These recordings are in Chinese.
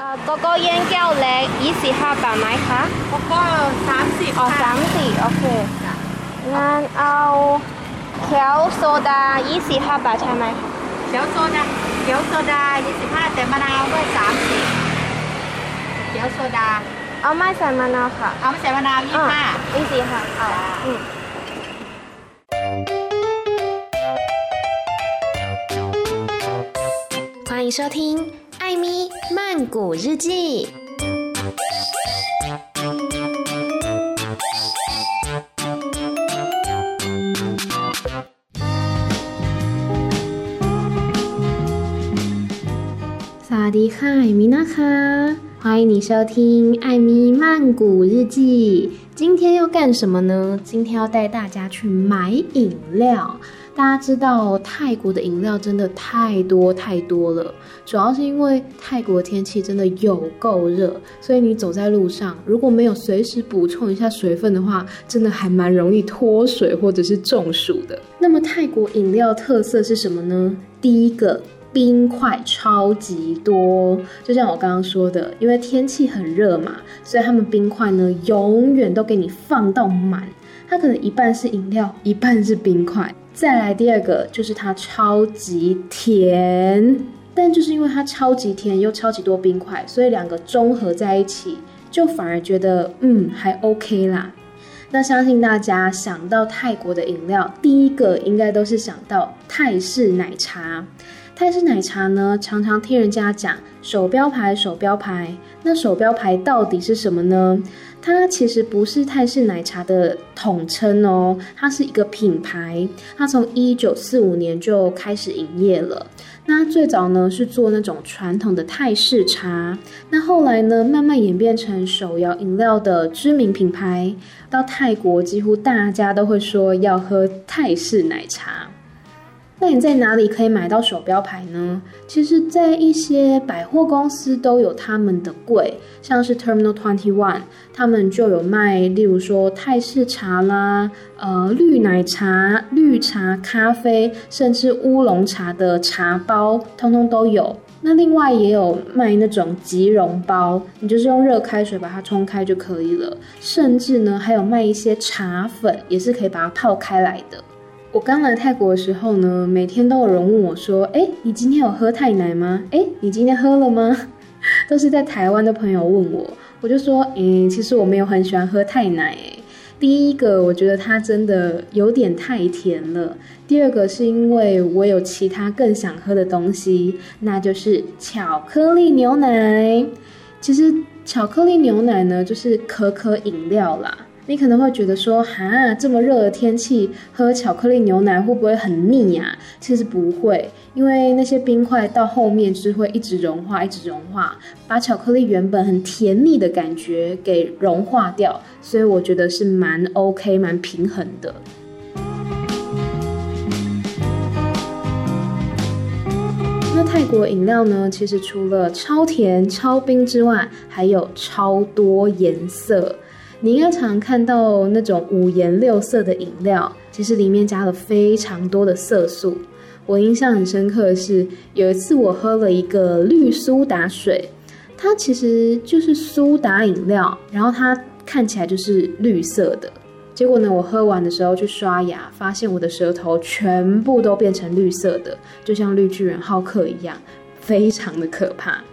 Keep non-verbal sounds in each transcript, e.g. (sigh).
啊，嗰个燕郊力二十ห้าบาทไหมคะ แล้วก็สามสิบ อ๋อสามสี่โอเคงั้นเอาเขียวโซดายี่สิบห้าบาทใช่ไหมคะ เขียวโซดาเขียวโซดายี่สิบห้าแต่มะนาวด้วยสามสิบเขียวโซดา เอาไม่ใส่มะนาวค่ะ เอาไม่ใส่มะนาวยี่สิบห้า ยี่สิบห้าเอาอืม 欢迎收听《 艾咪曼谷日记》。萨瓦迪卡，米娜卡，欢迎你收听《艾咪曼谷日记》。今天要干什么呢？今天要带大家去买饮料。大家知道泰国的饮料真的太多太多了，主要是因为泰国天气真的有够热，所以你走在路上如果没有随时补充一下水分的话，真的还蛮容易脱水或者是中暑的。那么泰国饮料特色是什么呢？第一个，冰块超级多，就像我刚刚说的，因为天气很热嘛，所以他们冰块呢永远都给你放到满，它可能一半是饮料，一半是冰块。再来第二个就是它超级甜，但就是因为它超级甜又超级多冰块，所以两个综合在一起，就反而觉得嗯还 OK 啦。那相信大家想到泰国的饮料，第一个应该都是想到泰式奶茶。泰式奶茶呢，常常听人家讲手标牌，手标牌。那手标牌到底是什么呢？它其实不是泰式奶茶的统称哦，它是一个品牌。它从一九四五年就开始营业了。那最早呢是做那种传统的泰式茶，那后来呢慢慢演变成手摇饮料的知名品牌。到泰国几乎大家都会说要喝泰式奶茶。那你在哪里可以买到手标牌呢？其实，在一些百货公司都有他们的柜，像是 Terminal Twenty One，他们就有卖，例如说泰式茶啦，呃，绿奶茶、绿茶、咖啡，甚至乌龙茶的茶包，通通都有。那另外也有卖那种即溶包，你就是用热开水把它冲开就可以了。甚至呢，还有卖一些茶粉，也是可以把它泡开来的。我刚来泰国的时候呢，每天都有人问我说：“哎，你今天有喝泰奶吗？哎，你今天喝了吗？” (laughs) 都是在台湾的朋友问我，我就说：“嗯，其实我没有很喜欢喝泰奶。第一个，我觉得它真的有点太甜了；第二个，是因为我有其他更想喝的东西，那就是巧克力牛奶。其实巧克力牛奶呢，就是可可饮料啦。”你可能会觉得说，哈，这么热的天气喝巧克力牛奶会不会很腻呀？其实不会，因为那些冰块到后面就是会一直融化，一直融化，把巧克力原本很甜腻的感觉给融化掉，所以我觉得是蛮 OK、蛮平衡的。那泰国饮料呢，其实除了超甜、超冰之外，还有超多颜色。你应该常看到那种五颜六色的饮料，其实里面加了非常多的色素。我印象很深刻的是，有一次我喝了一个绿苏打水，它其实就是苏打饮料，然后它看起来就是绿色的。结果呢，我喝完的时候去刷牙，发现我的舌头全部都变成绿色的，就像绿巨人浩克一样，非常的可怕。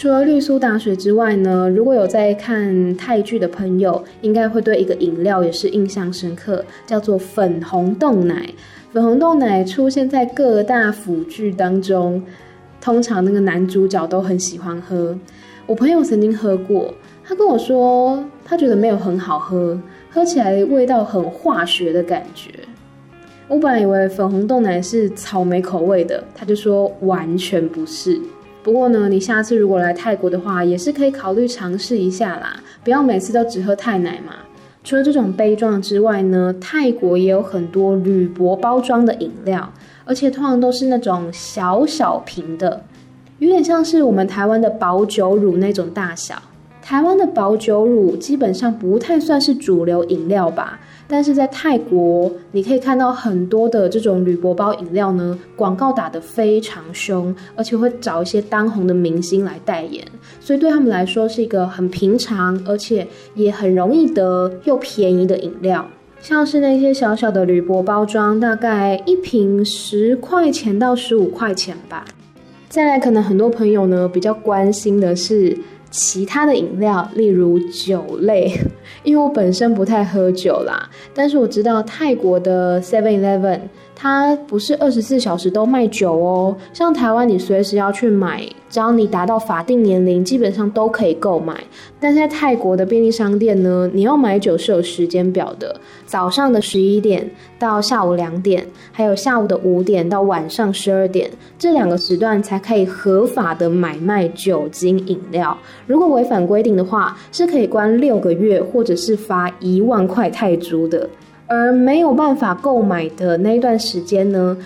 除了绿苏打水之外呢，如果有在看泰剧的朋友，应该会对一个饮料也是印象深刻，叫做粉红冻奶。粉红冻奶出现在各大腐剧当中，通常那个男主角都很喜欢喝。我朋友曾经喝过，他跟我说他觉得没有很好喝，喝起来味道很化学的感觉。我本来以为粉红冻奶是草莓口味的，他就说完全不是。不过呢，你下次如果来泰国的话，也是可以考虑尝试一下啦，不要每次都只喝泰奶嘛。除了这种杯状之外呢，泰国也有很多铝箔包装的饮料，而且通常都是那种小小瓶的，有点像是我们台湾的保久乳那种大小。台湾的保久乳基本上不太算是主流饮料吧，但是在泰国，你可以看到很多的这种铝箔包饮料呢，广告打得非常凶，而且会找一些当红的明星来代言，所以对他们来说是一个很平常，而且也很容易得又便宜的饮料。像是那些小小的铝箔包装，大概一瓶十块钱到十五块钱吧。再来，可能很多朋友呢比较关心的是。其他的饮料，例如酒类，(laughs) 因为我本身不太喝酒啦，但是我知道泰国的 Seven Eleven。它不是二十四小时都卖酒哦，像台湾你随时要去买，只要你达到法定年龄，基本上都可以购买。但在泰国的便利商店呢，你要买酒是有时间表的，早上的十一点到下午两点，还有下午的五点到晚上十二点，这两个时段才可以合法的买卖酒精饮料。如果违反规定的话，是可以关六个月，或者是罚一万块泰铢的。而没有办法购买的那一段时间呢，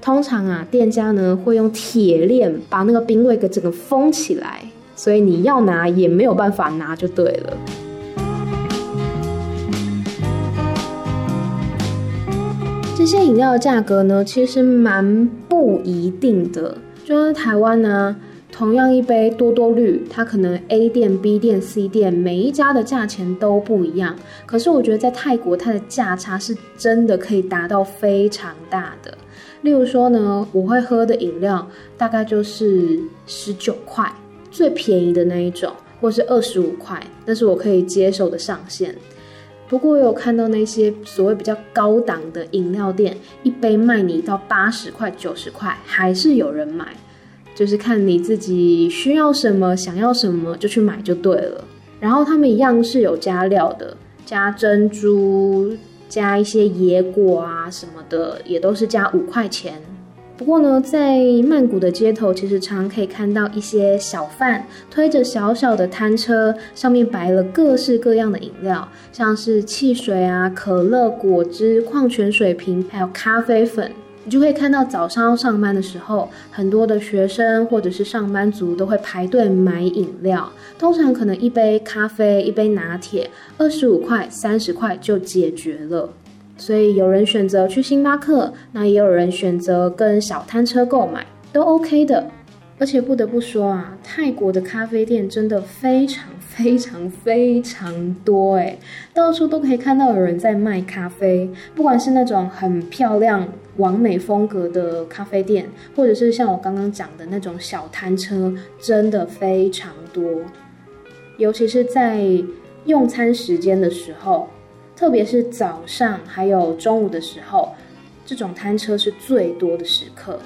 通常啊，店家呢会用铁链把那个冰柜给整个封起来，所以你要拿也没有办法拿就对了。这些饮料的价格呢，其实蛮不一定的，就台湾呢。同样一杯多多绿，它可能 A 店、B 店、C 店每一家的价钱都不一样。可是我觉得在泰国，它的价差是真的可以达到非常大的。例如说呢，我会喝的饮料大概就是十九块，最便宜的那一种，或是二十五块，那是我可以接受的上限。不过我有看到那些所谓比较高档的饮料店，一杯卖你到八十块、九十块，还是有人买。就是看你自己需要什么，想要什么就去买就对了。然后他们一样是有加料的，加珍珠，加一些野果啊什么的，也都是加五块钱。不过呢，在曼谷的街头，其实常可以看到一些小贩推着小小的摊车，上面摆了各式各样的饮料，像是汽水啊、可乐、果汁、矿泉水瓶，还有咖啡粉。你就可以看到早上上班的时候，很多的学生或者是上班族都会排队买饮料。通常可能一杯咖啡、一杯拿铁，二十五块、三十块就解决了。所以有人选择去星巴克，那也有人选择跟小摊车购买，都 OK 的。而且不得不说啊，泰国的咖啡店真的非常。非常非常多诶，到处都可以看到有人在卖咖啡，不管是那种很漂亮、完美风格的咖啡店，或者是像我刚刚讲的那种小摊车，真的非常多。尤其是在用餐时间的时候，特别是早上还有中午的时候，这种摊车是最多的时刻。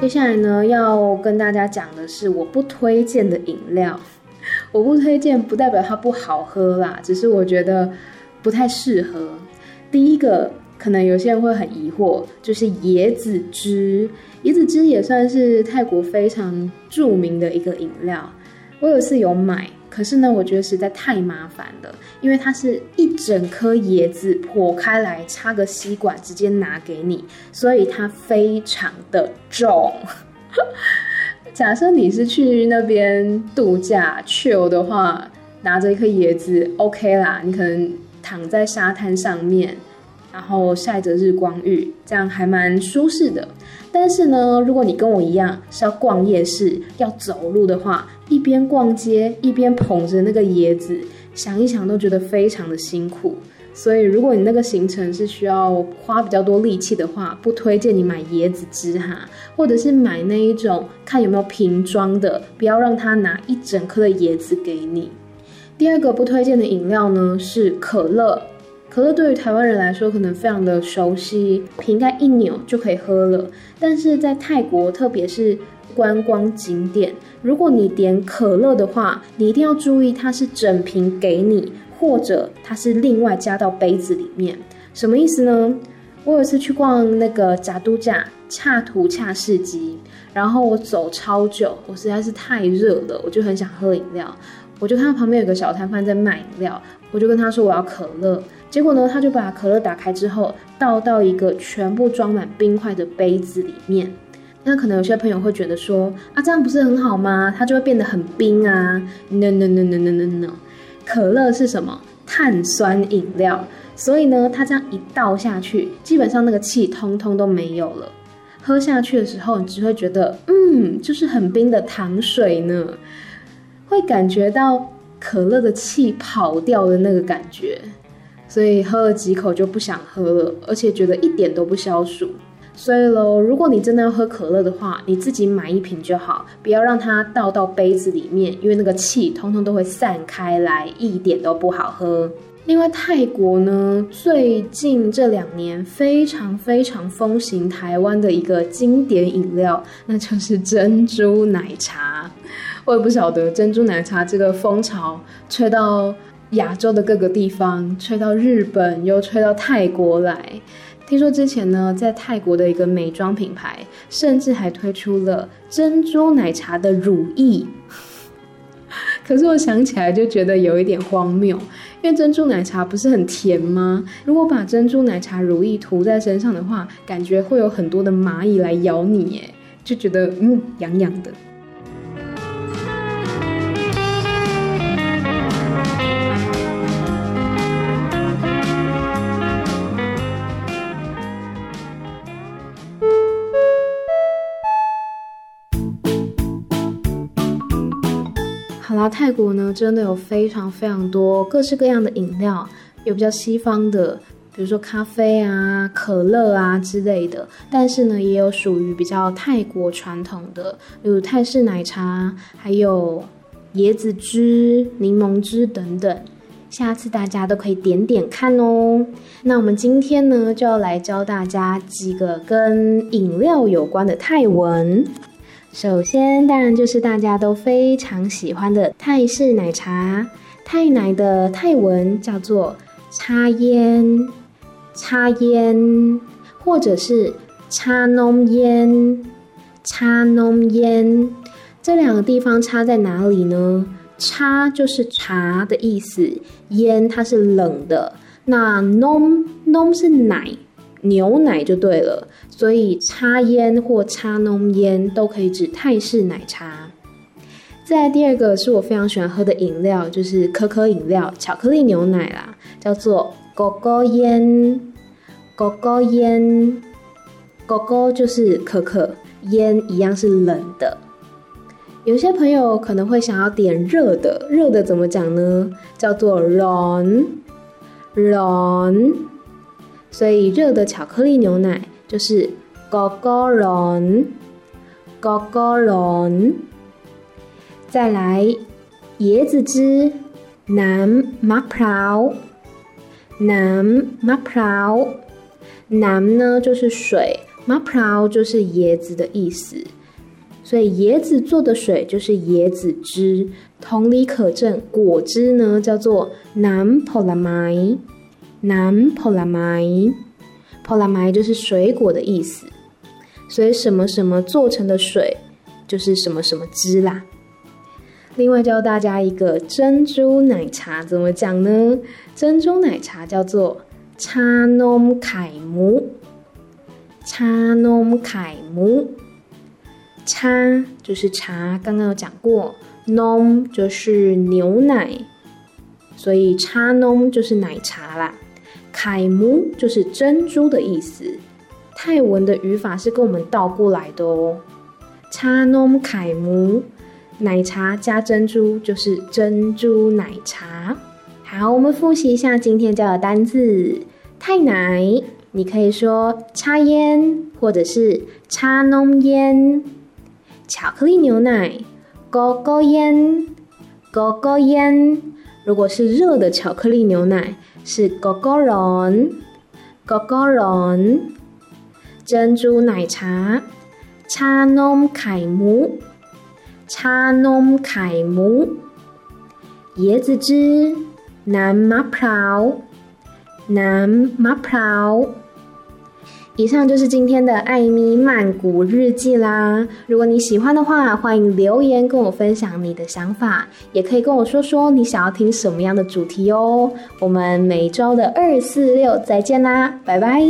接下来呢，要跟大家讲的是我不推荐的饮料。(laughs) 我不推荐不代表它不好喝啦，只是我觉得不太适合。第一个，可能有些人会很疑惑，就是椰子汁。椰子汁也算是泰国非常著名的一个饮料。我有一次有买。可是呢，我觉得实在太麻烦了，因为它是一整颗椰子剖开来，插个吸管直接拿给你，所以它非常的重。假设你是去那边度假 chill 的话，拿着一颗椰子 OK 啦，你可能躺在沙滩上面。然后晒着日光浴，这样还蛮舒适的。但是呢，如果你跟我一样是要逛夜市、要走路的话，一边逛街一边捧着那个椰子，想一想都觉得非常的辛苦。所以，如果你那个行程是需要花比较多力气的话，不推荐你买椰子汁哈，或者是买那一种看有没有瓶装的，不要让他拿一整颗的椰子给你。第二个不推荐的饮料呢是可乐。可乐对于台湾人来说可能非常的熟悉，瓶盖一扭就可以喝了。但是在泰国，特别是观光景点，如果你点可乐的话，你一定要注意它是整瓶给你，或者它是另外加到杯子里面。什么意思呢？我有一次去逛那个扎都加恰图恰市集，然后我走超久，我实在是太热了，我就很想喝饮料。我就看到旁边有个小摊贩在卖饮料，我就跟他说我要可乐。结果呢，他就把可乐打开之后，倒到一个全部装满冰块的杯子里面。那可能有些朋友会觉得说啊，这样不是很好吗？它就会变得很冰啊。No no no no no no no，可乐是什么？碳酸饮料，所以呢，它这样一倒下去，基本上那个气通通都没有了。喝下去的时候，你只会觉得，嗯，就是很冰的糖水呢，会感觉到可乐的气跑掉的那个感觉，所以喝了几口就不想喝了，而且觉得一点都不消暑。所以喽，如果你真的要喝可乐的话，你自己买一瓶就好，不要让它倒到杯子里面，因为那个气通通都会散开来，一点都不好喝。另外，泰国呢，最近这两年非常非常风行台湾的一个经典饮料，那就是珍珠奶茶。我也不晓得珍珠奶茶这个风潮吹到亚洲的各个地方，吹到日本，又吹到泰国来。听说之前呢，在泰国的一个美妆品牌，甚至还推出了珍珠奶茶的乳液。(laughs) 可是我想起来就觉得有一点荒谬，因为珍珠奶茶不是很甜吗？如果把珍珠奶茶乳液涂在身上的话，感觉会有很多的蚂蚁来咬你，耶，就觉得嗯，痒痒的。泰国呢，真的有非常非常多各式各样的饮料，有比较西方的，比如说咖啡啊、可乐啊之类的，但是呢，也有属于比较泰国传统的，比如泰式奶茶，还有椰子汁、柠檬汁等等。下次大家都可以点点看哦。那我们今天呢，就要来教大家几个跟饮料有关的泰文。首先，当然就是大家都非常喜欢的泰式奶茶。泰奶的泰文叫做“茶烟”，茶烟，或者是“茶浓烟”，茶浓烟。这两个地方差在哪里呢？茶就是茶的意思，烟它是冷的。那浓浓是奶。牛奶就对了，所以茶烟或茶浓烟都可以指泰式奶茶。再来第二个是我非常喜欢喝的饮料，就是可可饮料，巧克力牛奶啦，叫做狗狗烟。狗狗烟，狗狗就是可可，烟一样是冷的。有些朋友可能会想要点热的，热的怎么讲呢？叫做런 런。 所以热的巧克力牛奶就是 gogorong gogorong 再来椰子汁男 ma plau 男 ma plau 男呢就是水 ma plau 就是椰子的意思。所以椰子做的水就是椰子汁同理可证果汁呢叫做男 polamine 南普拉麦，普拉麦就是水果的意思，所以什么什么做成的水就是什么什么汁啦。另外教大家一个珍珠奶茶怎么讲呢？珍珠奶茶叫做茶浓凯姆，茶浓凯姆，茶就是茶，刚刚有讲过，浓就是牛奶，所以茶浓就是奶茶啦。楷模就是珍珠的意思。泰文的语法是跟我们倒过来的哦。茶农楷模奶茶加珍珠就是珍珠奶茶。好我们复习一下今天教的单字太奶你可以说茶烟或者是茶浓烟。巧克力牛奶勾勾烟勾勾烟。如果是热的巧克力牛奶是哥哥龙哥哥龙珍珠奶茶。茶侬开母茶侬开母椰子汁。南瓜普洱南瓜普洱以上就是今天的艾米曼谷日记啦。如果你喜欢的话，欢迎留言跟我分享你的想法，也可以跟我说说你想要听什么样的主题哦。我们每周的二四六再见啦，拜拜。